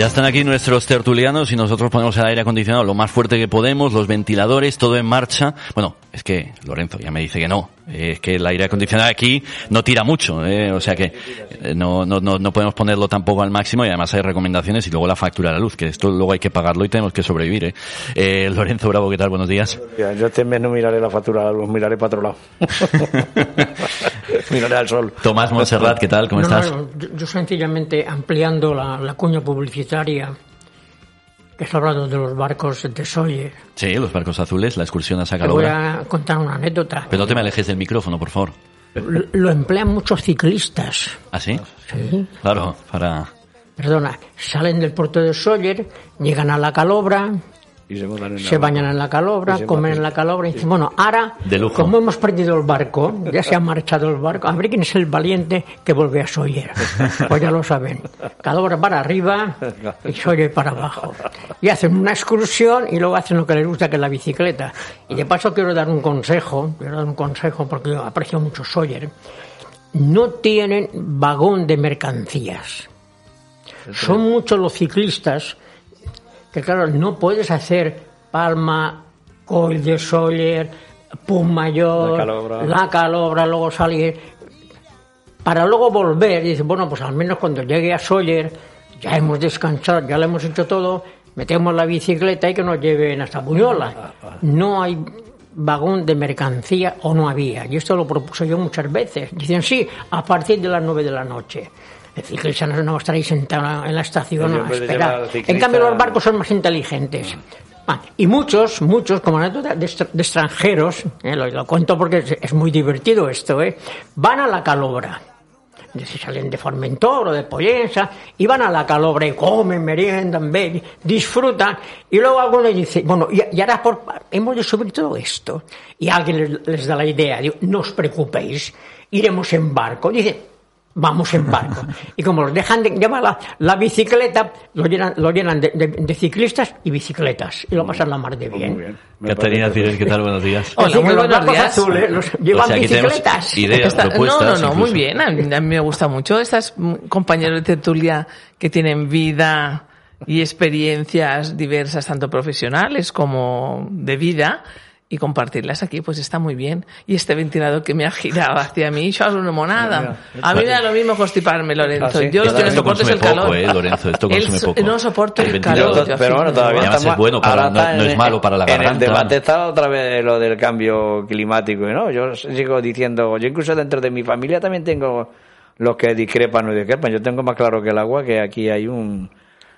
Ya están aquí nuestros tertulianos y nosotros ponemos el aire acondicionado lo más fuerte que podemos, los ventiladores, todo en marcha. Bueno, es que Lorenzo ya me dice que no, es que el aire acondicionado aquí no tira mucho, ¿eh? o sea que eh, no, no, no, no podemos ponerlo tampoco al máximo y además hay recomendaciones y luego la factura de la luz, que esto luego hay que pagarlo y tenemos que sobrevivir. ¿eh? Eh, Lorenzo Bravo, ¿qué tal? Buenos días. Yo este mes no miraré la factura de la luz, miraré para otro lado. miraré al sol. Tomás Monserrat, ¿qué tal? ¿Cómo No, no, estás? yo, yo sencillamente ampliando la, la cuña publicitaria que está hablando de los barcos de Sawyer. Sí, los barcos azules, la excursión a Te voy a contar una anécdota. Pero no te me alejes del micrófono, por favor. Lo, lo emplean muchos ciclistas. ¿Ah, sí? Sí. Claro, para... Perdona, salen del puerto de Sawyer, llegan a la calobra, Y se montan en se la- bañan en la calobra, comen en la calobra y dicen, bueno, ahora, De lujo. como hemos perdido el barco, ya se ha marchado el barco, a ver quién es el valiente que vuelve a Sawyer. Pues ya lo saben. Calobra para arriba y Sawyer para abajo. Y hacen una excursión y luego hacen lo que les gusta, que es la bicicleta. Y de paso quiero dar un consejo, quiero dar un consejo porque yo aprecio mucho Sawyer. No tienen vagón de mercancías. Son muchos los ciclistas que claro, no puedes hacer Palma, Coll de Sawyer, Pum Mayor, La Calobra. La Calobra, luego salir, para luego volver y dices, bueno, pues al menos cuando llegue a Sawyer, ya hemos descansado, ya lo hemos hecho todo, metemos la bicicleta y que nos lleven hasta Buñola. No hay vagón de mercancía o no había. Y esto lo propuse yo muchas veces. Dicen, sí, a partir de las nueve de la noche. El ciclista no no va a estar ahí sentado en la estación a esperar. En cambio, los barcos son más inteligentes. Ah, y muchos, muchos, como anécdota de, extra- de extranjeros, eh, lo, lo cuento porque es, es muy divertido esto, eh, van a la calobra. Si salen de Formentor o de Pollensa, y van a la calobra y comen, meriendan, beben, disfrutan. Y luego alguno dice, bueno, y, y ahora por, hemos de subir todo esto. Y alguien les, les da la idea, digo, no os preocupéis, iremos en barco. Dice, vamos en barco. Y como los dejan de llevar la, la bicicleta, lo llenan, lo llenan de, de- de ciclistas y bicicletas. Y lo pasan la mar de bien. Muy bien. Me Catarina Cires, ¿qué tal? Buenos días. Hola, muy los buenos barcos días. azules los llevan O sea, bicicletas. ideas, no, propuestas. no, no, muy incluso. bien. A mí, a mí me gusta mucho. Estas mm, compañeros de tertulia que tienen vida y experiencias diversas, tanto profesionales como de vida, y compartirlas aquí, pues está muy bien. Y este ventilador que me ha girado hacia mí, yo hablo una monada. A mí me da lo mismo constiparme, Lorenzo. Ah, sí. Yo lo que no soporto es el consume calor. poco, eh, Lorenzo, esto El consume so- poco. No soporto El el, ventilador. calor. Pero, yo pero bueno, no. todavía Además estamos- es bueno para- no- no es malo para la En el garganta. debate está otra vez lo del cambio climático, ¿no? Yo sigo diciendo, yo incluso dentro de mi familia también tengo los que discrepan o discrepan. Yo tengo más claro que el agua que aquí hay un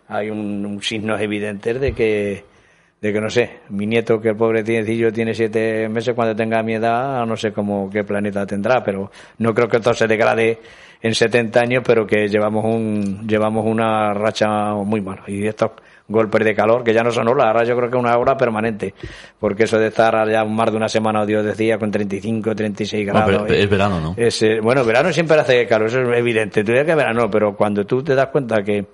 hay un, un signos evidentes de que de que no sé, mi nieto que el pobre tienecillo tiene siete meses cuando tenga mi edad, no sé cómo qué planeta tendrá, pero no creo que todo se degrade en 70 años, pero que llevamos un llevamos una racha muy mala y estos golpes de calor que ya no son olas, ahora yo creo que es una hora permanente, porque eso de estar ya más de una semana, Dios decía, con 35, 36 Bueno, grados. pero eh, es verano, ¿no? es, eh, bueno, verano siempre hace calor, eso es evidente. Tú que verano, pero cuando tú te das cuenta que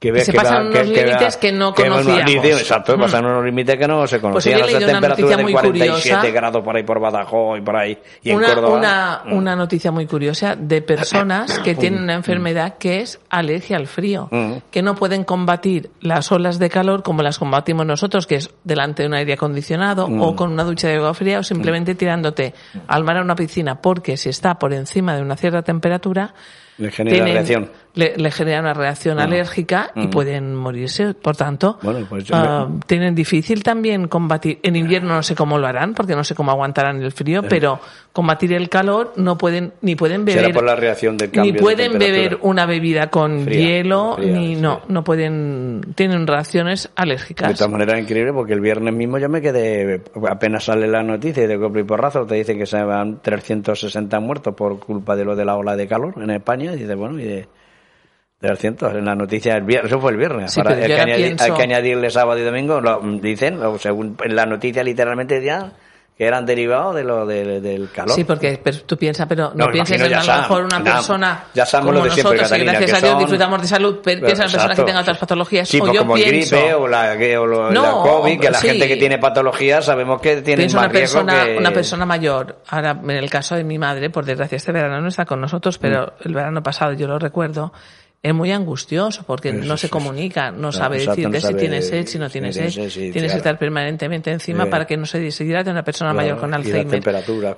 que ves se que pasan va- unos límites que no conocíamos. exacto, Mm. pasan unos límites que no se Pues conocían. esas una temperaturas de muy 47 curiosa. grados por ahí por Badajoz y por ahí. Y en una, Córdoba. una, Mm. una noticia muy curiosa de personas que tienen una enfermedad que es alergia al frío, Mm. que no pueden combatir las olas de calor como las combatimos nosotros, que es delante de un aire acondicionado Mm. o con una ducha de agua fría o simplemente tirándote al mar a una piscina, porque si está por encima de una cierta temperatura, Le genera tienen, reacción. Le, le genera una reacción alérgica y pueden morirse. Por tanto, Bueno, pues yo ah, tienen difícil también combatir. En invierno no sé cómo lo harán, porque no sé cómo aguantarán el frío, pero combatir el calor no pueden, ni pueden Será beber. por la reacción del ni cambio de pueden beber una bebida con Fría, hielo, fría, ni sí. no, no pueden, tienen reacciones De alérgicas. todas maneras increíble porque el viernes mismo yo me quedé, apenas sale la noticia y de golpe y porrazo te dice que se van 360 muertos por culpa de lo de la ola de calor en España. Y dice, bueno, y de 300 en la noticia el viernes, eso fue el viernes. Sí, Ahora hay, que añadir- pienso- hay que añadirle sábado y domingo, lo dicen, o según en la noticia literalmente decían que eran derivados de lo de- del calor. Sí, porque tú piensas, pero no, No, pienses en ya a lo mejor una ya- persona ya sabemos como lo de siempre, nosotros, Catalina, que gracias que a Dios son- disfrutamos de salud, pero piensa en personas que tengan otras patologías. Sí, o pues yo como el pienso, gripe o la, que- o lo- No, la COVID, que la sí. gente que tiene patologías sabemos que tiene más una riesgo persona, que... una persona mayor. Ahora, en el caso de mi madre, por desgracia, este verano no está con nosotros, pero Mm. el verano pasado yo lo recuerdo. Es muy angustioso porque no se comunica, no sabe exacto, no decirte si tiene sed, si no tiene sed. sí, Tienes que estar permanentemente encima Sí. para que no se deshidrate una persona Claro, mayor con Alzheimer.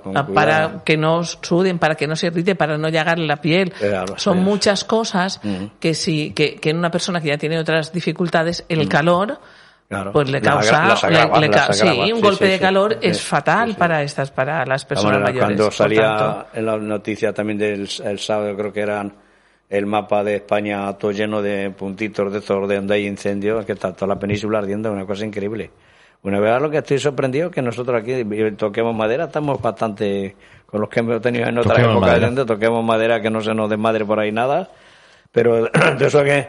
con Ah, cuidado. para que no suden, para que no se irrite, para no llegarle la piel. Claro, Son muchas cosas que si, que, que en una persona que ya tiene otras dificultades, el calor, Claro. pues le causa, las le- agrava, le ca- sí, un Sí, golpe sí, de calor es fatal para estas, para las personas mayores. Cuando salía tanto. en la noticia también del el sábado, creo que eran el mapa de España todo lleno de puntitos de estos de donde hay incendios, que está toda la península ardiendo, una cosa increíble. Una vez lo que estoy sorprendido es que nosotros aquí eh, toquemos madera, estamos bastante con los que hemos tenido en otras Toquemos épocas, madera. donde toquemos madera que no se nos desmadre por ahí nada, pero de eso que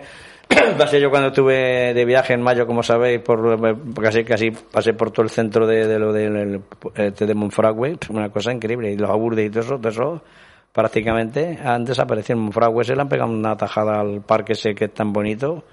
pasé yo cuando estuve de viaje en mayo, como sabéis, por casi casi pasé por todo el centro de, de lo del este de Monfragüe, una cosa increíble, y los aburdes y todo eso, todo eso prácticamente han desaparecido en Monfragüe, se le han pegado una tajada al parque ese que es tan bonito,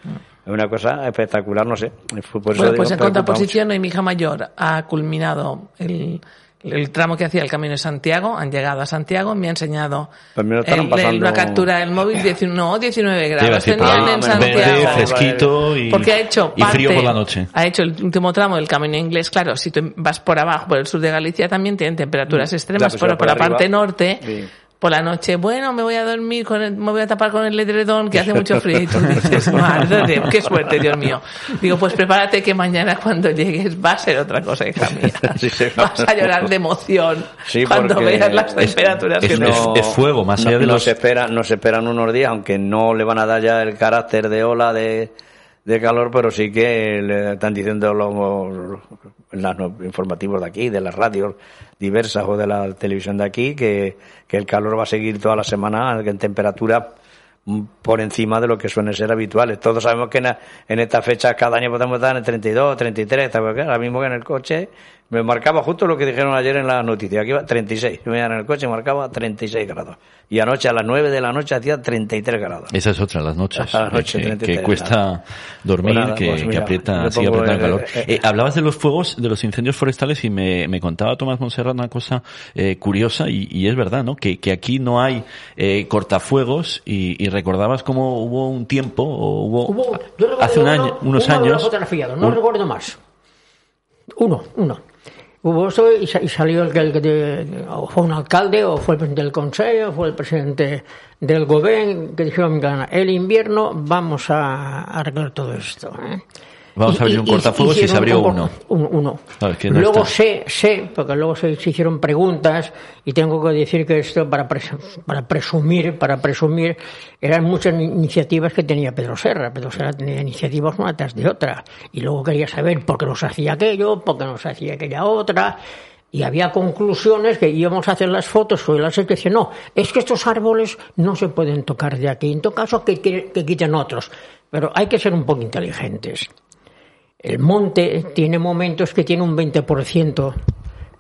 es una cosa espectacular, no sé. Por eso Bueno, digo, pues en contraposición, hoy mi hija mayor ha culminado el, el tramo que hacía el Camino de Santiago, han llegado a Santiago, me ha enseñado Pues estarán el- pasando- una captura del móvil, 19, no, 19 Te iba a grados decir, tenían ah, en verde, Santiago. fresquito y, Porque ha hecho y frío por la noche. Ha hecho el último tramo del camino inglés. Claro, si tú vas por abajo, por el sur de Galicia, también tienen temperaturas extremas, Mm. Ya, pues, pero por por la arriba. parte norte, Sí. Por la noche, bueno, me voy a dormir, con el- me voy a tapar con el edredón, que hace mucho frío. Y tú dices, madre de qué suerte, Dios mío. Digo, pues prepárate que mañana cuando llegues va a ser otra cosa, hija mía. Sí, sí. Vas a llorar de emoción Sí, cuando veas las es- temperaturas es- que es- no... es fuego, más No- allá de nos los... esperan nos esperan unos días aunque no le van a dar ya el carácter de ola de, de calor pero sí que le están diciendo los, los informativos de aquí de las radios diversas o de la televisión de aquí que, que el calor va a seguir toda la semana en temperatura por encima de lo que suelen ser habituales. Todos sabemos que en, en estas fechas cada año podemos estar en 32, 33, ¿sabes qué? ahora mismo que en el coche me marcaba justo lo que dijeron ayer en la noticia, aquí iba 36, yo me iba en el coche marcaba 36 grados. Y anoche a las 9 de la noche hacía 33 grados. Esa es otra, las noches. A las noches, que, 33, que cuesta dormir, Pues nada, que, pues que aprieta, sigue apretando el calor. eh, Eh, hablabas de los fuegos, de los incendios forestales y me, me contaba Tomás Monserrat una cosa eh, curiosa y, y es verdad, ¿no? Que, que aquí no hay eh, cortafuegos y, y recordabas cómo hubo un tiempo, o hubo, Hubo, hace un uno- año, unos uno años. no un- recuerdo más. Uno, uno. Hubo eso y, sa- y salió el que, el o fue un alcalde, o fue el presidente del consejo, o fue el presidente del gobierno, que dijeron, "Mira, el invierno vamos a arreglar todo esto. ¿eh?". Vamos a abrir un cortafuegos y se abrió un uno. uno. Claro, es que no luego está. sé, sé, porque luego se, se hicieron preguntas y tengo que decir que esto para, pres- para presumir, para presumir, eran muchas ni- iniciativas que tenía Pedro Serra. Pedro Serra tenía iniciativas una tras de otra y luego quería saber por qué nos hacía aquello, por qué nos hacía aquella otra. Y había conclusiones que íbamos a hacer las fotos o las que decían, no, es que estos árboles no se pueden tocar de aquí. En todo caso, que, que, que quiten otros. Pero hay que ser un poco inteligentes. El monte tiene momentos que tiene un 20%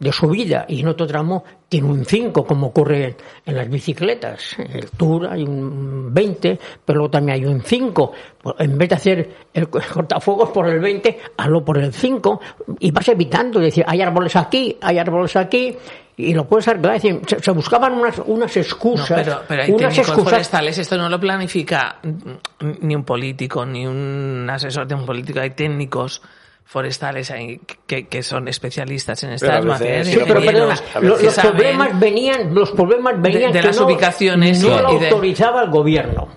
de subida y en otro tramo tiene un 5, como ocurre en las bicicletas. En el Tour hay un 20, pero luego también hay un 5. Pues, En vez de hacer el cortafuegos por el 20, hazlo por el 5 y vas evitando. Es decir, hay árboles aquí, hay árboles aquí y lo puedes arreglar. Es decir, se, se buscaban unas, unas No, excusas. pero, pero hay unas técnicos excusas forestales. Esto no lo planifica ni un político, ni un asesor de un político. Hay técnicos forestales ahí que, que son especialistas en estas veces- materias. sí, pero perdona, los problemas venían, los problemas venían de que las no, ubicaciones no y- lo y de- autorizaba el gobierno.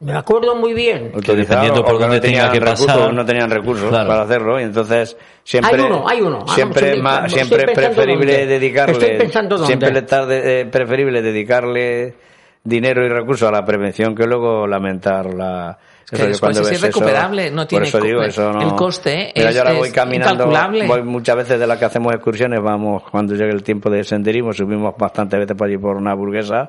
Me acuerdo muy bien. Autorizado, dependiendo por que dónde no tenían que recursos, pasar. no tenían recursos Claro. para hacerlo y entonces siempre Hay uno, hay uno. Ah, siempre no, es más- estoy siempre es preferible dónde. dedicarle Estoy pensando dónde. siempre le está de- eh, preferible dedicarle dinero y recursos a la prevención que luego lamentar la que eso yo después es eso- irrecuperable, no por tiene eso digo, co- eso no- el coste Mira, es- yo ahora es voy caminando incalculable. voy muchas veces de las que hacemos excursiones vamos cuando llegue el tiempo de senderismo subimos bastantes veces por allí por una burguesa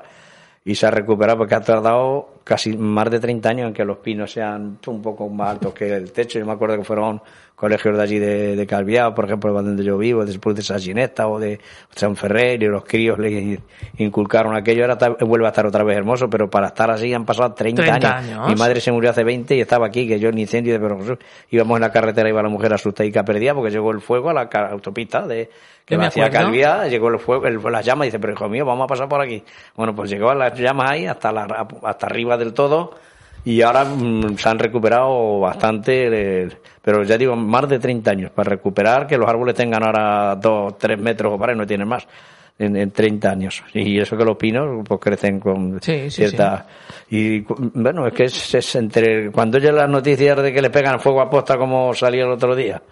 y se ha recuperado porque ha tardado casi más de 30 años en que los pinos sean un poco más altos que el techo. Yo me acuerdo que fueron colegios de allí de, de por ejemplo, donde yo vivo, después de Sagineta o de San Ferrer, y los críos le inculcaron aquello. Ahora está- vuelve a estar otra vez hermoso, pero para estar así han pasado 30, 30 años. años. Mi madre se murió hace 20 y estaba aquí, que yo en incendio de Pedro Jesús. Íbamos en la carretera, iba la mujer asustadica perdida porque llegó el fuego a la autopista de que me. Calviá, llegó el fuego, el, las llamas, y dice, pero hijo mío, vamos a pasar por aquí. Bueno, pues llegó a las llamas ahí hasta la, hasta arriba del todo y ahora mm, se han recuperado bastante, pero ya digo, más de 30 años para recuperar que los árboles tengan ahora 2, 3 metros o para no tienen más. En, en 30 años. Y eso que los pinos pues crecen con Sí, sí, cierta... Y bueno, es que es, es entre... Cuando oye las noticias de que le pegan fuego a posta como salió el otro día,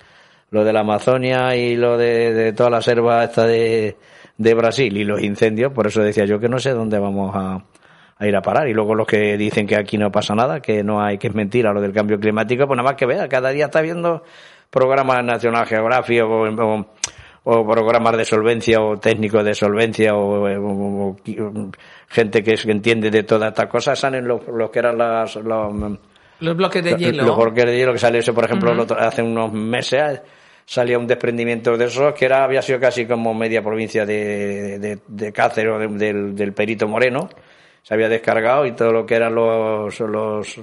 lo de la Amazonia y lo de, de toda la selva esta de, de Brasil y los incendios, por eso decía yo que no sé dónde vamos a, a ir a parar. Y luego los que dicen que aquí no pasa nada, que no hay, que es mentira lo del cambio climático, pues nada más que vea, cada día está viendo programas National Geographic o, o- o programas de solvencia o técnicos de solvencia o, o- gente que, es- que entiende de todas estas cosas, salen los, los que eran las... los- Los bloques de hielo. los bloques de hielo que salió eso, por ejemplo, el otro- hace unos meses salía un desprendimiento de esos que era había sido casi como media provincia de, de, de Cáceres o de- del, del Perito Moreno. Se había descargado y todo lo que eran los, los,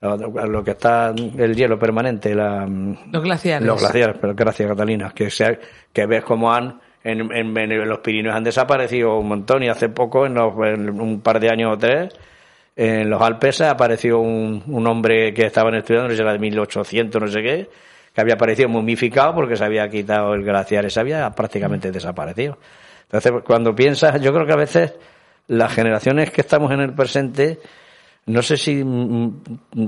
lo, que está el hielo permanente, la, Los glaciares. los glaciares, pero gracias Catalina, que, se, que ves cómo han en, en- en los Pirineos han desaparecido un montón y hace poco, en, los- en un par de años o tres, en los Alpes apareció un, un hombre que estaban estudiando, no sé, era de 1800, no sé qué, que había aparecido momificado porque se había quitado el glaciar, se había prácticamente desaparecido. Entonces, cuando piensas, yo creo que a veces las generaciones que estamos en el presente, no sé si mm, mm,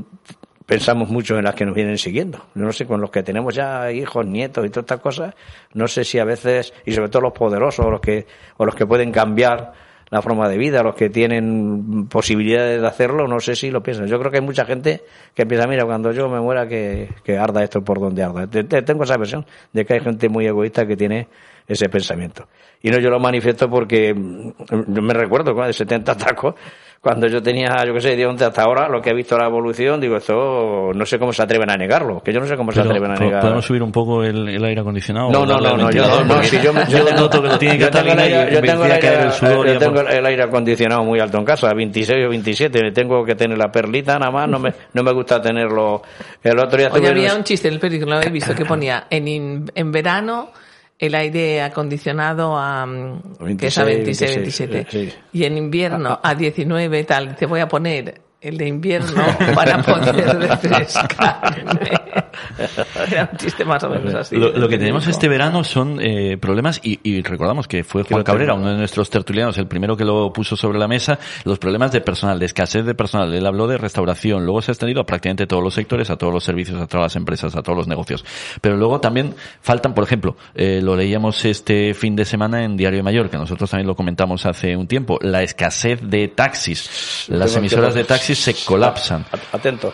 pensamos mucho en las que nos vienen siguiendo. No sé, con los que tenemos ya hijos, nietos y todas estas cosas, no sé si a veces, y sobre todo los poderosos, los que, o los que pueden cambiar la forma de vida, los que tienen posibilidades de hacerlo, no sé si lo piensan. Yo creo que hay mucha gente que piensa, mira, cuando yo me muera, que, que arda esto por donde arda. Te- te- Tengo esa versión de que hay gente muy egoísta que tiene ese pensamiento. Y no, yo lo manifiesto porque mm, yo me recuerdo de 70 tacos, cuando yo tenía, yo qué sé, de 11 hasta ahora, lo que he visto la evolución, digo, esto no sé cómo se atreven a negarlo, que yo no sé cómo se Pero, atreven a ¿po- negar. ¿Podemos subir un poco el, el aire acondicionado? No, no, no, no, yo no, si yo, me- yo yo noto que lo tiene yo tengo aire- yo tengo el que aire- el sudor yo tengo por- el aire acondicionado muy alto en casa, 26 o 27, tengo que tener la perlita nada más, no me, no me gusta tenerlo. El otro día Oye, había unos- un chiste en el periódico, lo habéis visto, que ponía en, in- en verano el aire acondicionado a, mm, que es a 26, 26, 27. sí. Y en invierno a 19 tal. Te voy a poner el de invierno para poder refrescarme. Era un chiste más o menos así. Lo, lo que tenemos este verano son eh, problemas y, y recordamos que fue Juan Cabrera, uno de nuestros tertulianos, el primero que lo puso sobre la mesa, los problemas de personal, de escasez de personal. Él habló de restauración, luego se ha extendido a prácticamente todos los sectores, a todos los servicios, a todas las empresas, a todos los negocios. Pero luego también faltan, por ejemplo, eh, lo leíamos este fin de semana en Diario de Mallorca, nosotros también lo comentamos hace un tiempo, la escasez de taxis. Las Tengo emisoras que- de taxis se colapsan. Atento.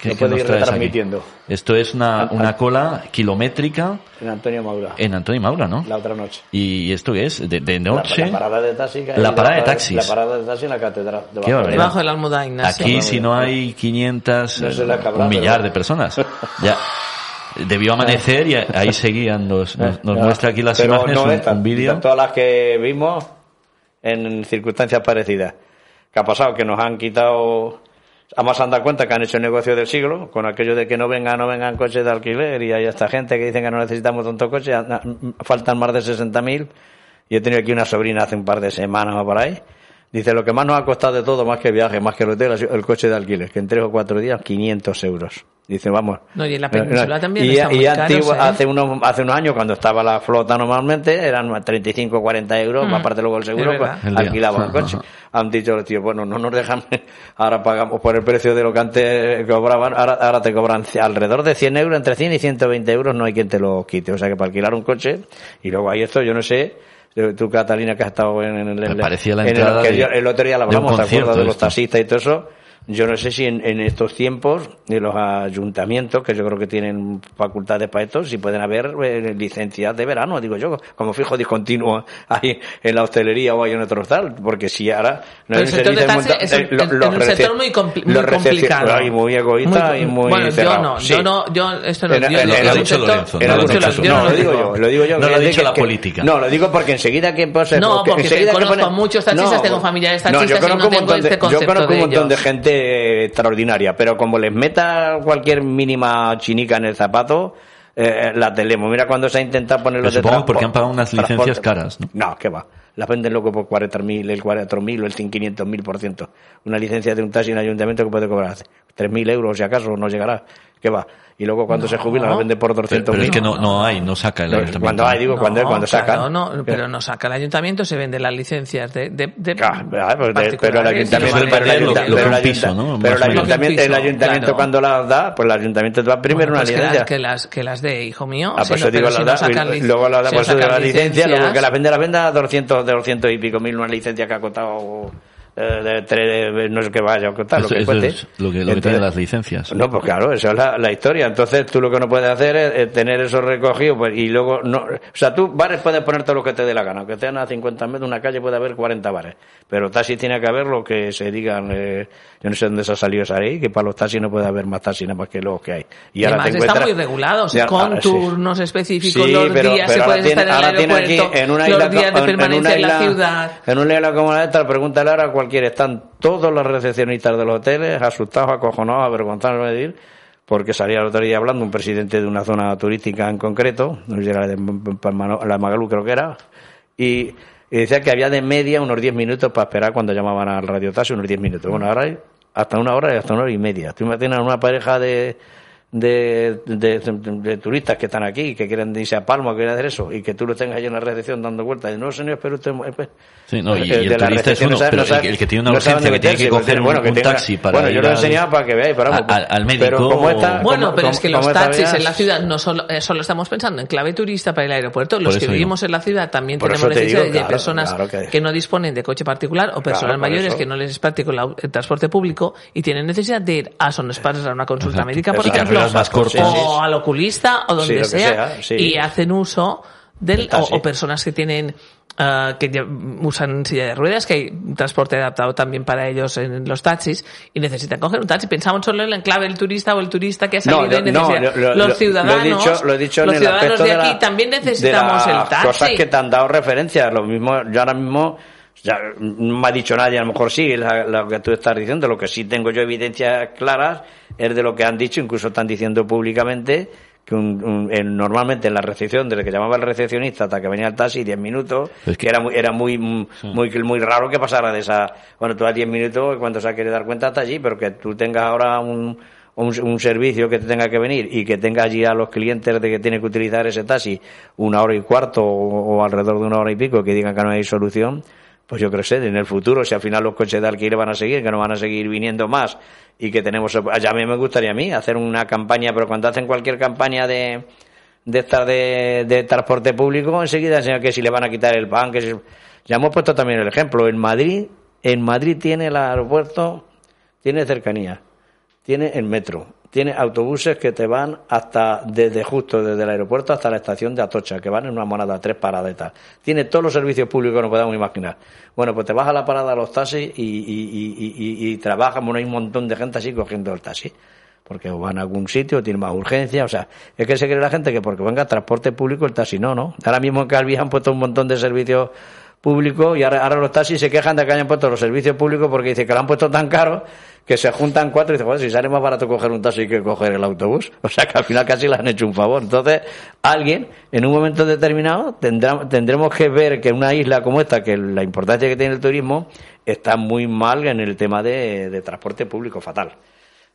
¿Qué- No puede nos ir traes aquí? retransmitiendo. Esto es una, una cola kilométrica En Antonio Maura, en Antonio Maura, ¿no? la otra noche. ¿Y esto qué es? ¿De, noche? la parada de taxi. que hay- La parada de taxis. La parada de taxi en la catedral. debajo Qué de-. Debajo de la almudaina. Aquí si no hay 500, No se la eh, un millar pero- de personas. Ya. Debió amanecer y ahí seguían. Nos, nos, nos muestra aquí las Pero imágenes, no un- un, vídeo. Todas las que vimos en circunstancias parecidas. ¿Qué ha pasado? Que nos han quitado. Además, han dado cuenta que han hecho el negocio del siglo, con aquello de que no vengan, no vengan coches de alquiler, y hay esta gente que dicen que no necesitamos tanto coche, faltan más de 60.000. Y he tenido aquí una sobrina hace un par de semanas o por ahí. Dice, lo que más nos ha costado de todo, más que viaje, más que el hotel, el coche de alquiler, que en tres o cuatro días, 500 euros. Dice, vamos. No, y en la península también Y, está y muy caros, antiguo- ¿eh? hace, unos, hace unos años, cuando estaba la flota normalmente, eran 35 40 euros, Mm. aparte luego el seguro, Es pues, alquilaban el coche. ajá. Han dicho los tíos, bueno, no nos dejan, ahora pagamos por el precio de lo que antes cobraban, ahora, ahora te cobran alrededor de 100 euros, entre 100 y 120 euros, no hay quien te lo quite. O sea que para alquilar un coche, y luego hay esto, yo no sé, tú Catalina que has estado en, en en parecía la en el- que yo- el otro día un hablamos, ¿te acuerdas de los taxistas y todo eso? Yo no sé si en, en estos tiempos de los ayuntamientos, que yo creo que tienen facultades para esto, si pueden haber eh, licencias de verano, digo yo, como fijo discontinuo ahí en la hostelería o ahí en otro tal, porque si ahora no hay el de monta- es un- eh, lo- en- los en un sector muy compli- muy complicado. y muy egoísta y muy bueno, cerrado. yo no, Sí. yo no, yo esto no, En- yo lo es un dicho Lorenzo, En no lo dicho. No, lo digo yo, lo digo yo. No lo ha Es dicho la política. No, lo digo porque enseguida que pasa. No, porque conozco muchos taxistas, tengo familiares yo taxistas y no un tengo este Yo concepto conozco un montón de ellos. Gente extraordinaria, pero como les meta cualquier mínima chinica en el zapato, eh, la telemo. Mira cuando se ha intentado poner los Pero de supongo porque han pagado unas licencias caras, ¿no? No, qué va. Las venden loco por 40.000, el 4.000 o el 500.000 por ciento. Una licencia de un taxi en ayuntamiento que puede cobrar 3.000 euros, si acaso, no llegará. ¿Qué va? Y luego cuando se jubila la vende por Pero, 200.000. pero es que no, no hay, no saca el Pero ayuntamiento. cuando hay, digo, cuando, No, cuando claro, sacan. no, pero no saca el ayuntamiento, se venden las licencias de, de, de Claro, ah, pues de- pero el ayuntamiento, pero el vender lo- ayunta- lo que pero el ¿no? pero ayuntamiento, el ayuntamiento claro. cuando las da, pues el ayuntamiento te va primero Bueno, una pues que, licencia. las, que las que las de hijo mío, Ah, si pues no- eso digo pero la si da, no luego la da, si no por eso la licencia, luego que licencias, la vende, la venda a 200, de 200 y pico mil, una licencia que ha costado eh, de tres, de- no sé qué vaya a costar, lo Eso- que eso cueste. es lo que, lo que tienen las licencias. no, pues claro, esa es la, la historia. Entonces tú lo que no puedes hacer es, tener eso recogido pues, y luego no. O sea, tú bares puedes poner todo lo que te dé la gana. Aunque estén a 50 metros de una calle puede haber 40 bares. Pero taxis tiene que haber lo que se digan. eh, yo no sé dónde se ha salido esa ley, que para los taxis no puede haber más taxis nada más que los que hay. Y, Y ahora además están muy regulados, Ya, con ahora sí. turnos específicos, Sí, los pero- días pero ahora puedes tiene- estar en el aquí, en una los isla, días de en- en permanencia una en la isla- ciudad. En una isla como esta, pregúntale ahora a cualquiera, están todos los recepcionistas de los hoteles asustados, acojonados, avergonzados de decir, porque salía el otro día hablando un presidente de una zona turística en concreto, no sé si era de la Magalú creo que era, y, y decía que había de media unos 10 minutos para esperar cuando llamaban al radiotaxi, unos 10 minutos. Bueno, ahora hay hasta una hora y hasta una hora y media. Tú imaginas una pareja de, de, de, de- de turistas que están aquí, que quieren irse a Palma, que quieren hacer eso, y que tú lo tengas ahí en la recepción dando vueltas, y no, señor, espero usted... eh, Sí, no, y- y el turista es uno, pero no sabe- el que- el tiene una no urgencia, que tiene que coger bueno, un- que un tenga- taxi para Bueno, yo ir lo he al- enseñado para que veáis, pero vamos, a- al médico Pero como esta, o- Bueno, como- pero es que los taxis veas- en la ciudad no solo, eh, solo estamos pensando en clave turista para el aeropuerto, los que vivimos en la ciudad también Por tenemos te necesidad digo, de claro, personas claro que- que... no disponen de coche particular o personas mayores que no les es práctico el transporte público y tienen necesidad de ir a son padres a una consulta médica, por ejemplo, Más sí, o al oculista o donde Sí, sea, y hacen uso del o, o personas que tienen ah, que usan silla de ruedas, que hay transporte adaptado también para ellos en los taxis y necesitan coger un taxi. Pensamos solo en la clave del turista o el turista que ha salido yo- y necesita. lo- lo- los lo- ciudadanos, lo he dicho, lo he dicho en los el ciudadanos de de aquí la- también de necesitamos las el taxi. cosas que te han dado referencia. Lo mismo, yo ahora mismo, ya, no me ha dicho nadie, a lo mejor sí, lo que tú estás diciendo. Lo que sí tengo yo evidencias claras es de lo que han dicho, incluso están diciendo públicamente que un- un- en- normalmente en la recepción, desde que llamaba el recepcionista hasta que venía el taxi, 10 minutos, Es que, que- era muy, era muy, muy, muy raro que pasara de esa, bueno, tú a 10 minutos, cuando se quiere dar cuenta hasta allí, pero que tú tengas ahora un, un, un servicio que te tenga que venir y que tenga allí a los clientes de que tienen que utilizar ese taxi una hora y cuarto o, o alrededor de una hora y pico que digan que no hay solución, pues yo creo que en el futuro, si al final los coches de alquiler van a seguir, que no van a seguir viniendo más y que tenemos, ya a mí me gustaría a mí hacer una campaña, pero cuando hacen cualquier campaña de, de estar de, de transporte público, enseguida enseñan que si le van a quitar el pan, que si... ya hemos puesto también el ejemplo, en Madrid, en Madrid tiene el aeropuerto, tiene cercanía, tiene el metro, tiene autobuses que te van hasta, desde justo desde el aeropuerto hasta la estación de Atocha, que van en una monada, tres paradas y tal. Tiene todos los servicios públicos que nos podamos imaginar. Bueno, pues te vas a la parada de los taxis y, y, y, y, trabajas, bueno, hay un montón de gente así cogiendo el taxi. Porque van a algún sitio, tienen más urgencia, o sea, es que se cree la gente que porque venga transporte público el taxi, no, no. Ahora mismo en Calvi han puesto un montón de servicios públicos y ahora, ahora los taxis se quejan de que hayan puesto los servicios públicos porque dice que lo han puesto tan caro que se juntan cuatro y dicen, bueno, si sale más barato coger un taxi que coger el autobús. O sea que al final casi le han hecho un favor. Entonces, alguien, en un momento determinado, tendrá, tendremos que ver que una isla como esta, que la importancia que tiene el turismo, está muy mal en el tema de, transporte público, fatal.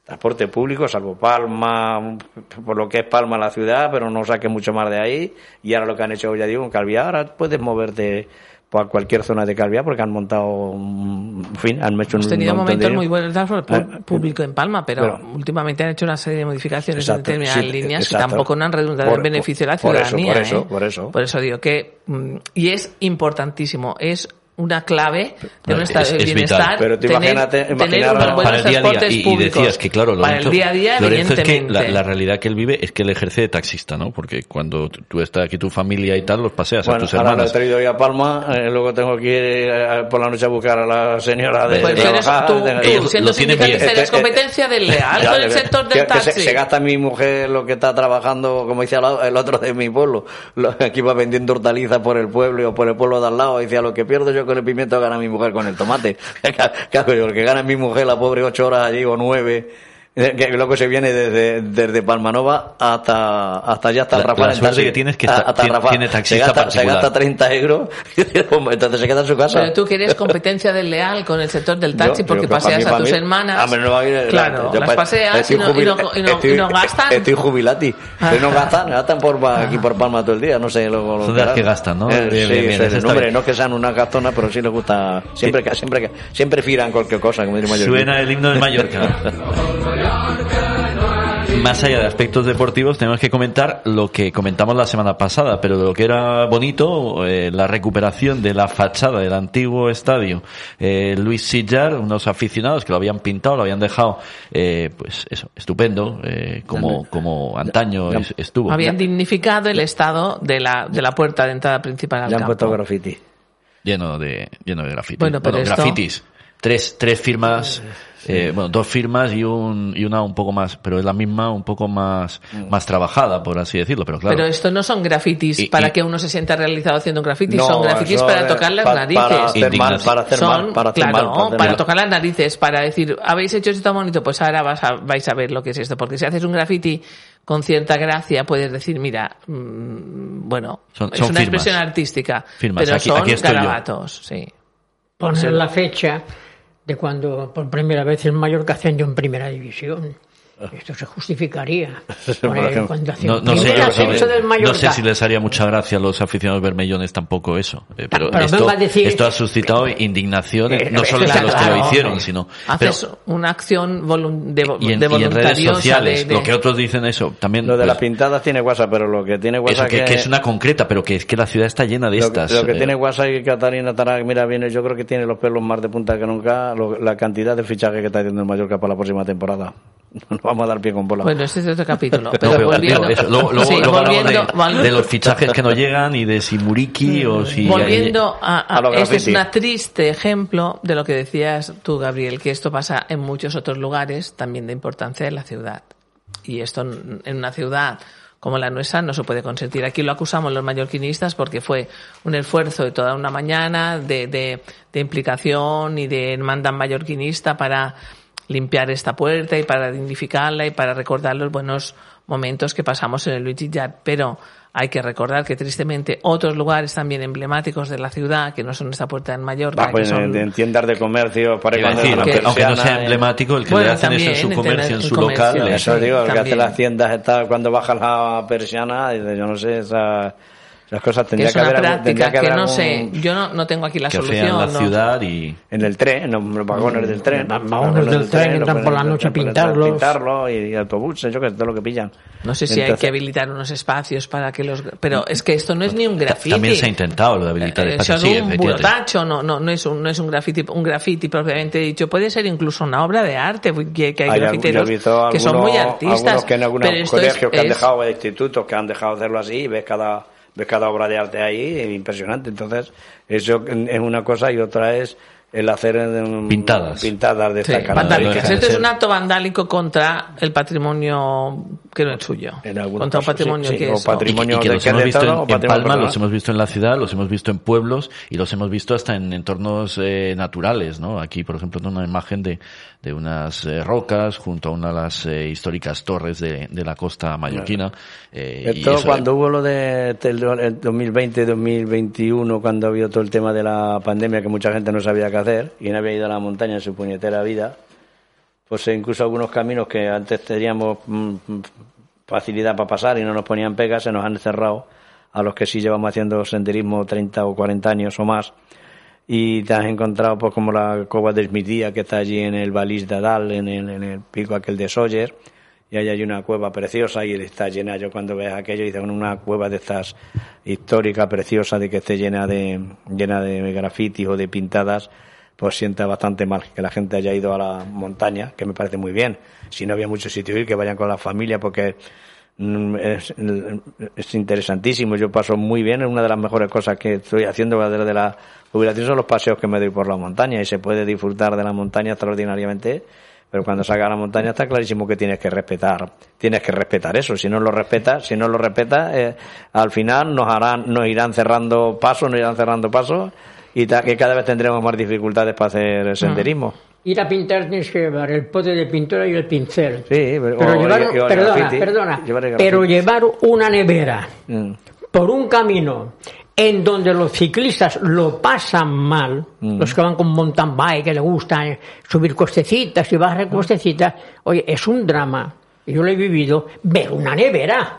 transporte público, salvo Palma, por lo que es Palma la ciudad, pero no saque mucho más de ahí. Y ahora lo que han hecho, ya digo, en Calviá, ahora puedes moverte por cualquier zona de Calviá porque han montado, en fin, han hecho Hemos un tenido momentos de- muy buenos transporte Ah, público en Palma, pero, pero- últimamente han hecho una serie de modificaciones Exacto, en determinadas sí, líneas exacto. y tampoco no han redundado en beneficio de la por eso, ciudadanía. por eso, ¿eh? por eso. Por eso digo que, mm, y es importantísimo, es una clave de un Es- de es vital. bienestar. Pero tú tener, imagínate- tener unos para buenos para el día a día. transportes Y, y públicos. decías que, claro, para Lorenzo, el día a día, Lorenzo es que la, la realidad que él vive es que él ejerce de taxista, ¿no? Porque cuando tú tú estás aquí, tu familia y tal, los paseas a Bueno, tus ahora lo he hermanas. traído yo a Palma, eh, luego tengo que ir eh, por la noche a buscar a la señora de, Pues de tú trabajar. tú- tengo- tú, ellos siendo sindicalista, bien. eres Este- competencia del leal con el que- sector del que se, taxi. se gasta mi mujer lo que está trabajando, como decía el otro de mi pueblo, lo, que iba vendiendo hortalizas por el pueblo o por el pueblo de al lado, decía, lo que pierdo yo con el pimiento gana mi mujer con el tomate. claro, que gana mi mujer, la pobre, ocho horas allí o nueve, que luego se viene desde, desde Palmanova hasta, hasta allá, hasta La- el Rafael. la suerte taxi. que tienes que A- está- hasta tiene- Rafael. tiene taxista se gasta, se gasta 30 euros, entonces se queda en su casa. Pero tú que eres competencia del leal con el sector del taxi Yo- porque paseas mí- a para tus mí- hermanas. Hombre, no va a ir- claro, las pa- paseas y estoy no, y no- y no- estoy- y no gastan. Estoy jubilati. Pero no gastan, gastan por, pa- aquí por Palma todo el día, no sé. Luego, lo Son de las que gastan, ¿no? Eh, Bien, sí, bien, bien, hombre, bien. no es que sean unas gastonas, pero sí les gusta. Siempre, que, siempre, que, siempre firan cualquier cosa, como diría mayor. Suena el himno de Mallorca. Más allá de aspectos deportivos, tenemos que comentar lo que comentamos la semana pasada, pero de lo que era bonito, eh, la recuperación de la fachada del antiguo estadio eh, Luis Sillar, unos aficionados que lo habían pintado, lo habían dejado, eh, pues eso, estupendo, eh, como, como antaño es- estuvo. Habían dignificado el estado de la, de la puerta de entrada principal al Ya han puesto campo. graffiti. lleno de lleno de grafitis. Bueno, pero esto- grafitis. Tres, tres firmas, eh, bueno, dos firmas y un y una un poco más, pero es la misma, un poco más más trabajada, por así decirlo, pero claro. Pero esto no son grafitis Y- para y- que uno se sienta realizado haciendo un graffiti, No, son grafitis para es tocar las narices. Para hacer mal, para hacer son, mal, para hacer claro, mal. para, hacer- tocar las narices, para decir, habéis hecho esto tan bonito, pues ahora vas a, vais a ver lo que es esto. Porque si haces un graffiti con cierta gracia, puedes decir, mira, mm, bueno, Son- es son una firmas. expresión artística, Firmas. pero Aquí- son aquí estoy yo. garabatos, sí. Poner la fecha de cuando por primera vez el Mallorca ascendió en primera división. Esto se justificaría. Ejemplo. no, no sé, no si les haría mucha gracia a los aficionados bermellones tampoco eso, eh, pero, Pero esto, decir- esto ha suscitado indignación, Eh, no solo entre los que lo claro. hicieron, sino Haces una acción de, y en, de y en redes sociales, de- de- lo que otros dicen eso, también Lo de pues, las pintadas tiene WhatsApp, pero lo que tiene WhatsApp que, que es una concreta, pero que es que la ciudad está llena de Lo, estas. lo que eh, tiene WhatsApp y Catalina Tarak, mira, viene, yo creo que tiene los pelos más de punta que nunca, lo- la cantidad de fichaje que está haciendo el Mallorca para la próxima temporada. Nos vamos a dar pie con bola. Bueno, ese es otro capítulo. No, Pero pero, volviendo, eso, luego, luego- sí, luego hablamos volviendo, de, los fichajes que no llegan y de si Muriki o si... volviendo a, a- este es un triste ejemplo de lo que decías tú, Gabriel, que esto pasa en muchos otros lugares también de importancia de la ciudad. Y esto en una ciudad como la nuestra no se puede consentir. Aquí lo acusamos los mallorquinistas porque fue un esfuerzo de toda una mañana de, de, de implicación y de mandan mallorquinista para limpiar esta puerta y para dignificarla y para recordar los buenos momentos que pasamos en el Luigi Yard. Pero hay que recordar que tristemente otros lugares también emblemáticos de la ciudad, que no son esta puerta en Mallorca, Va, pues, que son... en, en tiendas de comercio, para cuando decir, aunque, aunque no sea eh, emblemático, el que Bueno, le hacen eso en su comercio, en su comercio, local... eso. es- Eso digo, el que hace las tiendas está cuando baja la persiana, y de- yo no sé, esa, esas cosas que tendría es que, una haber práctica que, haber no algún- sé, yo no, no tengo aquí la que solución. afean la no. ciudad y... En el tren, en los vagones del tren. Va- vagones del tren, entran por la noche a pintarlos. pintarlo y, autobuses, yo que sé, todo lo que pillan. No sé si hay Entonces- que habilitar unos espacios para que los... Pero es que esto no es ni un graffiti. También se ha intentado lo de habilitar Eh, espacios. son Sí, un burotacho, no, no, no es un, no es un graffiti, un graffiti propiamente dicho. Puede ser incluso una obra de arte, que, que hay Hay grafiteros que son muy artistas. Algunos que en algunos pero colegios es- que han es- dejado, de institutos que han dejado de hacerlo así, y ves cada, ves cada obra de arte ahí, es impresionante. Entonces, eso es una cosa y otra es el hacer Pintadas. pintadas de Sí, de Esto es un acto vandálico contra el patrimonio que no es suyo. En algunos Contra un casos, patrimonio sí, sí, que o es... patrimonio. y y que de los hemos visto en, o en Palma, los hemos visto en la ciudad, los hemos visto en pueblos y los hemos visto hasta en entornos eh, naturales, ¿no? Aquí, por ejemplo, tengo una imagen de, de unas eh, rocas junto a una de las eh, históricas torres de, de la costa mallorquina. eh, Esto eso, cuando hubo lo de del- el 2020-2021, cuando había todo el tema de la pandemia que mucha gente no sabía qué hacer y no había ido a la montaña en su puñetera vida, pues incluso algunos caminos que antes teníamos mm, mm, facilidad para pasar y no nos ponían pegas, se nos han cerrado a los que sí llevamos haciendo senderismo 30 o 40 años o más. Y te has encontrado, pues, como la cova de Esmitía, que está allí en el Balis de Adal, en el, en el pico aquel de Sawyer. Y ahí hay una cueva preciosa y está llena. Yo cuando ves aquello, dices, una cueva de estas histórica, preciosa, de que esté llena de, llena de grafitis o de pintadas, pues sienta bastante mal que la gente haya ido a la montaña, que me parece muy bien. Si no había mucho sitio ir, que vayan con la familia, porque mm, es, es interesantísimo. Yo paso muy bien. Una de las mejores cosas que estoy haciendo desde de la jubilación son los paseos que me doy por la montaña y se puede disfrutar de la montaña extraordinariamente. Pero cuando salga a la montaña está clarísimo que tienes que respetar, tienes que respetar eso. Si no lo respetas, si no lo respetas, eh, al final nos harán, nos irán cerrando pasos, nos irán cerrando pasos y que cada vez tendremos más dificultades para hacer senderismo. Ir a pintar tienes que llevar el pote de pintura y el pincel. Sí, pero- pero llevar, lle- llevar perdona, graffiti, perdona, llevar pero llevar una nevera Mm. por un camino en donde los ciclistas lo pasan mal, Mm. los que van con mountain bike, que les gusta eh, subir costecitas y bajar costecitas, oye, es un drama. Yo lo he vivido, ver una nevera.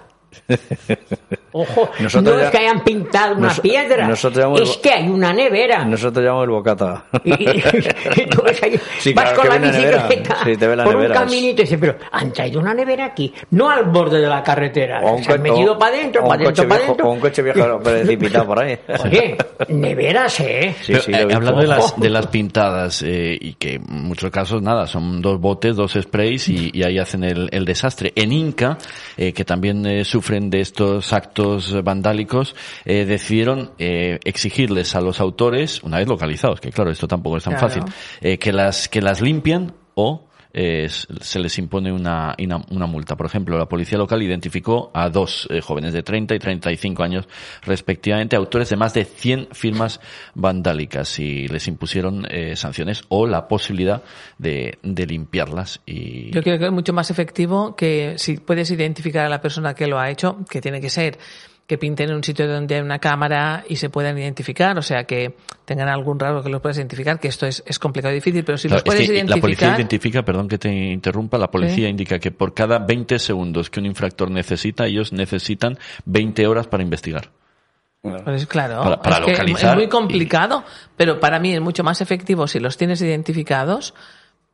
Ojo, Nosotros no ya- es que hayan pintado una Nos- piedra, el es que hay una nevera. Nosotros llamamos el bocata. Y, y- y tú ves ahí, Sí, vas claro, con la bicicleta Sí, te ve la por nevera. un caminito y dices, pero han traído una nevera aquí, no al borde de la carretera, O un se han metido para adentro, para adentro, coche para viejo- adentro. o un coche viejo precipitado por ahí. Oye, neveras, ¿eh? Sí, Pero, eh, hablando de las, de las pintadas, eh, y que en muchos casos nada, son dos botes, dos sprays y, y ahí hacen el, el desastre. En Inca, eh, que también eh, sufren de estos actos vandálicos, eh, decidieron eh, exigirles a los autores, una vez localizados, que claro, esto tampoco es tan Claro. fácil, eh, que las que las limpian o eh, se les impone una, una, una multa. Por ejemplo, la policía local identificó a dos eh, jóvenes de 30 y 35 años, respectivamente, autores de más de 100 firmas vandálicas y les impusieron eh, sanciones o la posibilidad de, de limpiarlas. Y Yo creo que es mucho más efectivo que si puedes identificar a la persona que lo ha hecho, que tiene que ser que pinten en un sitio donde hay una cámara y se puedan identificar, o sea, que tengan algún rasgo que los puedas identificar, que esto es, es complicado y difícil, pero si Claro, los puedes es que la policía identificar... identifica, perdón que te interrumpa, la policía Sí. indica que por cada 20 segundos que un infractor necesita, ellos necesitan 20 horas para investigar. Pues claro, Para- para es que localizar es muy y- complicado, pero para mí es mucho más efectivo si los tienes identificados,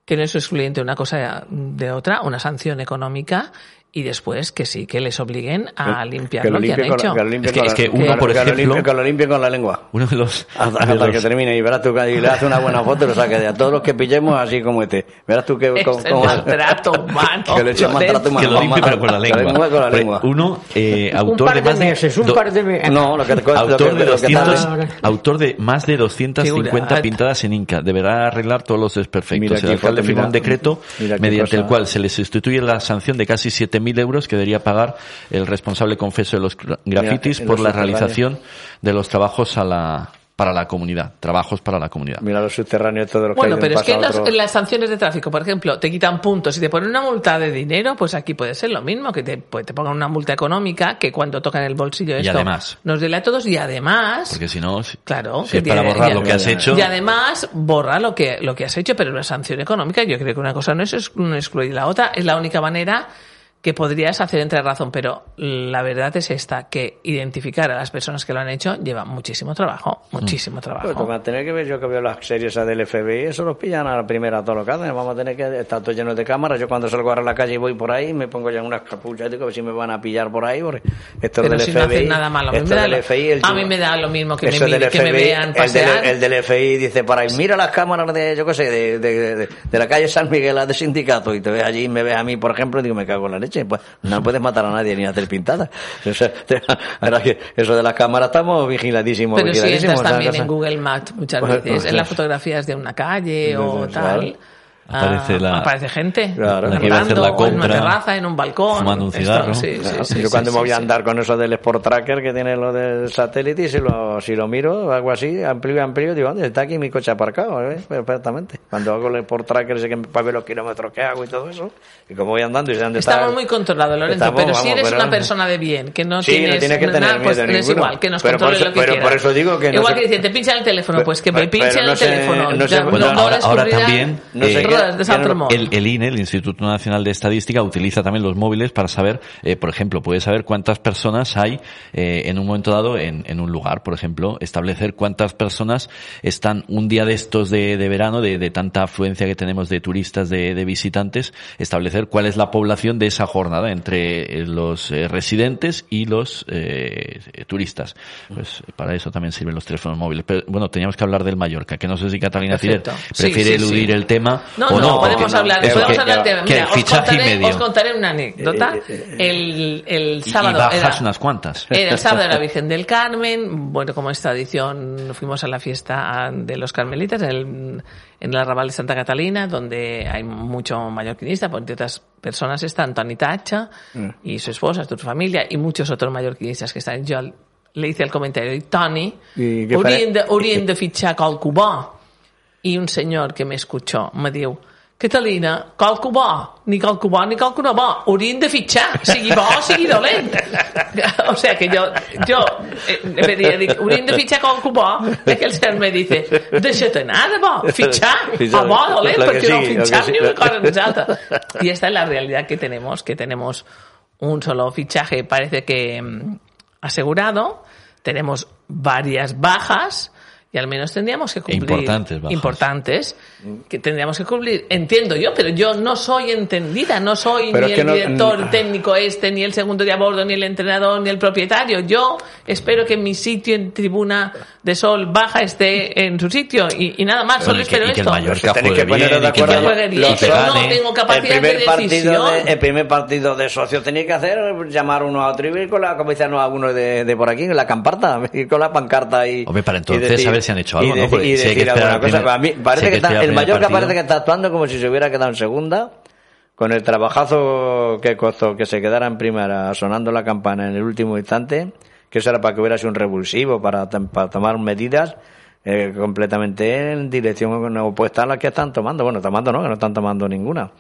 que no es excluyente una cosa de otra, una sanción económica y después que sí, que les obliguen a limpiar que lo, que han con hecho. que lo limpie Es que- con es la- que uno, por que lo ejemplo- limpie- que lo limpie con la lengua. Uno de los, Hasta, de hasta los- que termine y verás tú que y le haces una buena foto y lo saques de a todos los que pillemos así como este. Verás tú que el cómo- maltrato humano. que le eche maltrato humano. que lo limpie pero con la lengua. con la lengua. Uno, eh, autor de de más meses, un do- par de meses. No, lo que te cuesta- lo Autor que- de, lo que 200, autor de más de 250 Figura. pintadas en Inca. Deberá arreglar todos los desperfectos. Mira el alcalde firmó un decreto mediante el cual se le sustituye la sanción de casi 7.000 euros que debería pagar el responsable confeso de los gra- grafitis por los la realización de los trabajos a la, para la comunidad. Trabajos para la comunidad. Mira los subterráneos todos los que Bueno, hay pero es que en las, otro. en las sanciones de tráfico, por ejemplo, te quitan puntos y te ponen una multa de dinero, pues aquí puede ser lo mismo, que te, pues te pongan una multa económica que cuando tocan el bolsillo Y esto además. nos duele a todos y además Porque si no, si, Claro, si que es para borrar lo que has hecho. Y además borra lo que, lo que has hecho, pero una sanción económica, yo creo que una cosa no es no excluir la otra, es la única manera que podrías hacer entre razón, pero la verdad es esta, que identificar a las personas que lo han hecho lleva muchísimo trabajo, muchísimo Pues trabajo. vamos a tener que ver, yo que veo las series del FBI, eso los pillan a la primera hacen. Vamos a tener que estar todo lleno de cámaras. Yo cuando salgo a la calle y voy por ahí, me pongo ya unas capuchas, digo, a ver si me van a pillar por ahí, porque esto Pero del si no FBI. hacen nada malo. Esto me da del lo, FBI, el a mí me da lo mismo que, me, mire- que me FBI, vean el pasear. del, el del FBI dice para ahí, mira las cámaras de, yo qué sé, de, de, de- de la calle San Miguel, las de sindicato, y te ves allí y me ves a mí, por ejemplo, y digo, me cago en la leche, pues no puedes matar a nadie ni hacer pintadas. O sea, eso de las cámaras estamos vigiladísimos. Pero si vigiladísimos, entras ¿sabes? también en Google Maps muchas Pues, veces, en las pues, fotografías de una calle o tal. Aparece ah, la- aparece gente Claro. La que iba a hacer la o en una compra, terraza, en un balcón. fumando un Esto, cigarro. sí, sí, Claro. sí, yo sí, cuando sí, me voy a sí. andar con eso del Sport Tracker que tiene lo del satélite y si lo, si lo miro, hago así, amplio, amplio, digo, ¿dónde está aquí mi coche aparcado? ¿eh? Perfectamente. Cuando hago el Sport Tracker sé que para ver los kilómetros que hago y todo eso. Y como voy andando y sé dónde está. Estamos muy controlados, Lorenzo, Estamos, pero si vamos, eres pero- una persona de bien, que no Sí, no tienes tienes que tener nada, pues miedo es ninguno. igual, que nos Pero controle eso- lo que pero quiera. por eso digo que no Igual que decir, te pinchan el teléfono, pues que me no el teléfono. no se- Ya, bueno, no ahora- ahora también, De. El, el INE, el Instituto Nacional de Estadística, utiliza también los móviles para saber, eh, por ejemplo, puede saber cuántas personas hay eh, en un momento dado en, en un lugar, por ejemplo, establecer cuántas personas están un día de estos de, de verano, de, de tanta afluencia que tenemos de turistas, de, de visitantes, establecer cuál es la población de esa jornada entre eh, los eh, residentes y los turistas. Pues para eso también sirven los teléfonos móviles. Pero bueno, teníamos que hablar del Mallorca, que no sé si Catalina. Sí, prefiere sí, eludir sí. el tema No, o no, no. podemos hablar, podemos hablar de que mira, el os contaré, medio. os contaré una anécdota. El, el Y- sábado y bajas era, unas cuantas. era el sábado de la Virgen del Carmen. Bueno, como es tradición, fuimos a la fiesta de los carmelitas en, el, en el arrabal de Santa Catalina, donde hay mucho mallorquinista, porque entre otras personas están Toni Tacha y su esposa, su familia, y muchos otros mallorquinistas que están. Yo le hice el comentario, y haurien faré? de, de fitxar qualcú bo. Y un señor que me escuchó me diu Catalina, qualcú bo, ni qualcú bo ni qualcú no bo, haurien de fitxar, sigui bo o sigui dolent. O sea que yo, yo eh, me diría, dic, haurien de fitxar qualcú bo, i aquell senyor me dice, deixa't anar de bo, fitxar, o bo o dolent, perquè no sigui, que fitxar ni una cosa ni l'altra. Y esta es la realidad que tenemos, que tenemos un solo fichaje, parece que mm, asegurado, tenemos varias bajas y al menos tendríamos que cumplir Importantes bajas. importantes que tendríamos que cumplir entiendo yo pero yo no soy entendida no soy Pero ni el no- director técnico este ni el segundo de a bordo ni el entrenador ni el propietario yo espero que mi sitio en tribuna de sol baja esté en su sitio y, y nada más solo Bueno, y que- espero y que el esto Mallorca juegue que bien de y que acuerdo. el bien, y que pero no gane. tengo el capacidad primer de partido de, el primer partido de socios tenía que hacer llamar uno a otro y ir con la como decían a uno de, de por aquí con la camparta ir con la pancarta y Hombre, para y entonces a ver si han hecho algo, y ¿no? Porque y si hay que alguna al cosa. primer- A mí parece que que está, el Mallorca parece que está actuando como si se hubiera quedado en segunda con el trabajazo que costó que se quedara en primera sonando la campana en el último instante que eso era para que hubiera sido un revulsivo para, tomar medidas eh, completamente en dirección opuesta a la que están tomando. Bueno, tomando no, que no están tomando ninguna.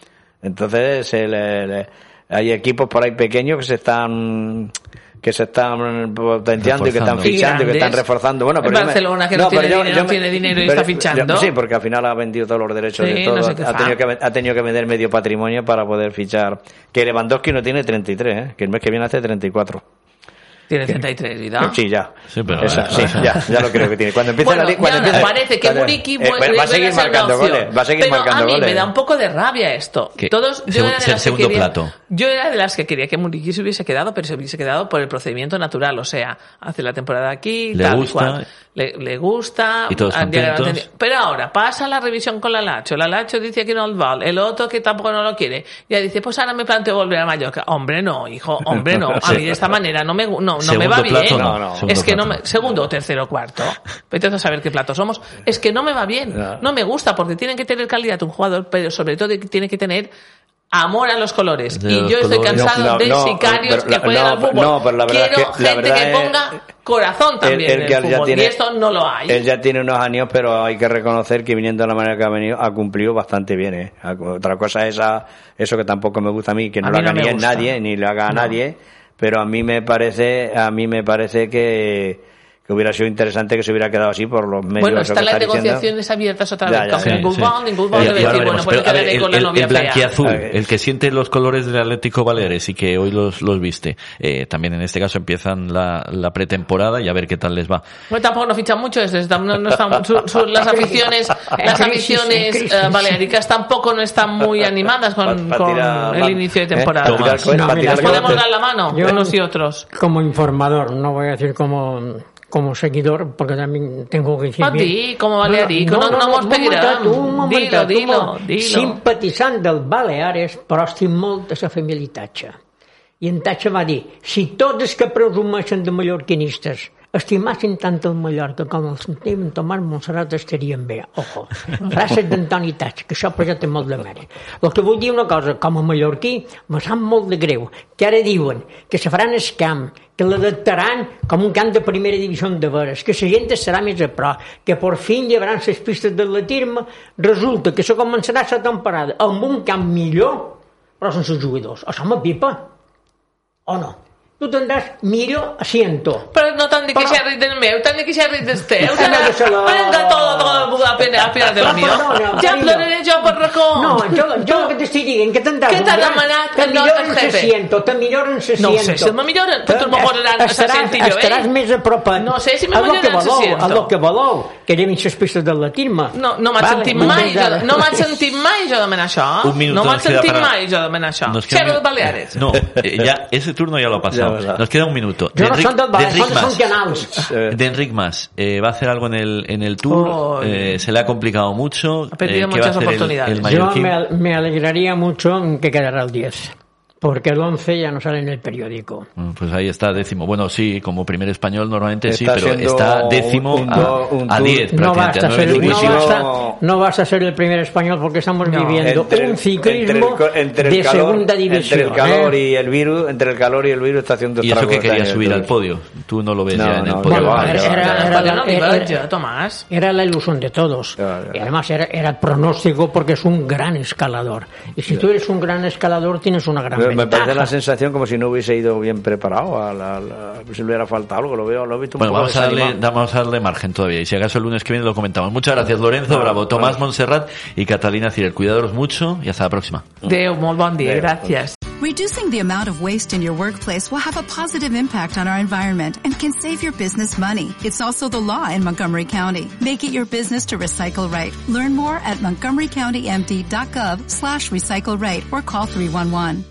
Entonces, le- hay equipos por ahí pequeños que se están que se están potenciando y que están fichando y que están reforzando. Bueno, pero yo me- Barcelona, que no tiene pero yo- dinero, yo no me- tiene dinero y pero- está fichando. yo- sí, porque al final ha vendido todos los derechos Sí, de todo. no sé ha, tenido que, ha tenido que vender medio patrimonio para poder fichar. Que Lewandowski no tiene 33, ¿eh? que el mes que viene hace 34. Tiene 33 y da Sí, ya. Sí, pero- Esa, sí, ya, ya lo creo que tiene. Cuando empiece Bueno, la liga, cuando ya empiece- parece que cuando- Muriqui eh, vuelve- va a seguir marcando goles, va a seguir Pero marcando a mí goles. me da un poco de rabia esto. Que- Todos, yo segu- era de las que segundo quería- plato. Yo era de las que quería que Muriqui se hubiese quedado, pero se hubiese quedado por el procedimiento natural, o sea, hace la temporada aquí, Le tal gusta. cual. Le, le gusta. Y todos contentos. Pero ahora pasa la revisión con la Lacho. La Lacho dice que no val, el otro que tampoco no lo quiere. Ya dice, pues ahora me planteo volver a Mallorca. Hombre, no, hijo, hombre, no. A mí de esta manera no me, no, no me va bien. plato, no, no. Es Segundo que no me, segundo, tercero, cuarto. Vete a saber qué plato somos. Es que no me va bien. No me gusta porque tienen que tener calidad un jugador, pero sobre todo tiene que tener amor a los colores. De y los yo estoy colores. cansado No, de no, sicarios pero que juegan no, al fútbol. no, pero la verdad Quiero es que- la gente verdad que es- ponga corazón también él en el ya fútbol. tiene- y esto no lo hay. Él ya tiene unos años, pero hay que reconocer que viniendo de la manera que ha venido, ha cumplido bastante bien. ¿eh? Otra cosa es esa- eso que tampoco me gusta a mí, que no A lo haga ni a nadie, ni lo haga a nadie, pero a mí me parece, a mí me parece que, que hubiera sido interesante que se hubiera quedado así por los medios. Bueno, están las está diciendo. negociaciones abiertas otra Ya, vez. ya, Con sí, sí. Ya, ya decir, bueno, pues ver, el, con la el- novia el blanquiazul, el que siente los colores del Atlético Baleares y que hoy los, los viste, eh, también en este caso empiezan la, la pretemporada y a ver qué tal les va. Bueno, tampoco no fichan mucho esto, están- no, no están- su- su- las aficiones, las aficiones eh, baleáricas tampoco no están muy animadas con, el inicio de ¿eh? temporada. Tirar cohetes, No, mira, Nos podemos dar la mano, Yo- unos y otros. Como informador, no voy a decir como, como seguidor, porque también tengo que decir... Ah, bien. di, como balearico, no- no mos un pedirem. momentet, un momentet, Dilo, dilo, dilo. Simpatitzant del Baleares, però estic molt de la família Tatxa. I en Tatxa va dir, si tots els que presumeixen de mallorquinistes estimassin tant el Mallorca com el sentim en Tomàs Montserrat estarien bé. Ojo, frases d'Antoni Tatxa, que això ja té molt de mèrit. El que vull dir una cosa, com a mallorquí, me sap molt de greu, que ara diuen que se faran el camp, que l'adaptaran com un camp de primera divisió de veres, que la gent serà més a prop, que per fi llevaran les pistes d'atletisme, resulta que se començarà la temporada amb un camp millor, però sense jugadors. Això m'apipa. O no? Tu tindràs millor asiento. Però no t'han dit que Però- s'ha rit del meu, dit que del teu. No se a a perdona, Ja ploraré jo per racó. No, jo, jo que t'estic dient, que tindràs... Què t'ha demanat Te el nostre milloren jefe? te milloren s'asiento. No sé si me milloren, però tu ara Estaràs, s'assenti jo, eh? estaràs més apropat No sé si me a que a lo que voleu, que llevin les pistes d'atletisme. No, no m'haig Vale, sentit mai, jo, no m'haig sentit mai jo demanar això. Un minuto no queda sentit para- mai jo demanar això. Nos queda de Baleares. No, eh, ya ese turno ya lo ha pasado. Ya. Nos queda un minuto. Jo no són del són canals. Eh, De Enric Mas, eh, va a hacer algo en el, en el tour, Oh, eh, se le ha complicado mucho. Ha perdido eh, ¿qué va a muchas hacer el- oportunidades. el Yo me, al- me alegraría mucho en que quedara el 10, porque el 11 ya no sale en el periódico. Mm, Pues ahí está décimo. Bueno, sí, como primer español normalmente sí, Está pero está décimo un- un a- do- un a tour. 10 No basta, ser, no, durísimo. basta, durísimo. no vas a ser el primer español porque estamos No. viviendo un ciclismo entre el co- entre el de calor- segunda división. Entre el calor ¿eh? y el virus, entre el calor y el virus está haciendo Y eso que quería subir al podio. Tú no lo ves No, ya en el podio. Era- la ilusión de todos. Y además era, era el pronóstico porque es un gran escalador. Y si tú eres un gran escalador, tienes una gran Me, parece la sensación como si no hubiese ido bien preparado, a la, la- si le hubiera faltado algo, lo veo, lo he visto un Bueno, poco vamos a, darle, vamos a darle margen todavía. Y si acaso el lunes que viene lo comentamos. Muchas gracias, Lorenzo, bravo, Tomás Montserrat y Catalina Cirer. Cuidados mucho y hasta la próxima. Déu, molt bon dia, gràcies. Reducing the amount of waste in your workplace will have a positive impact on our environment and can save your business money. It's also the law in Montgomery County. Make it your business to recycle right. Learn more at montgomerycountymd.gov slash recycle right or call 311.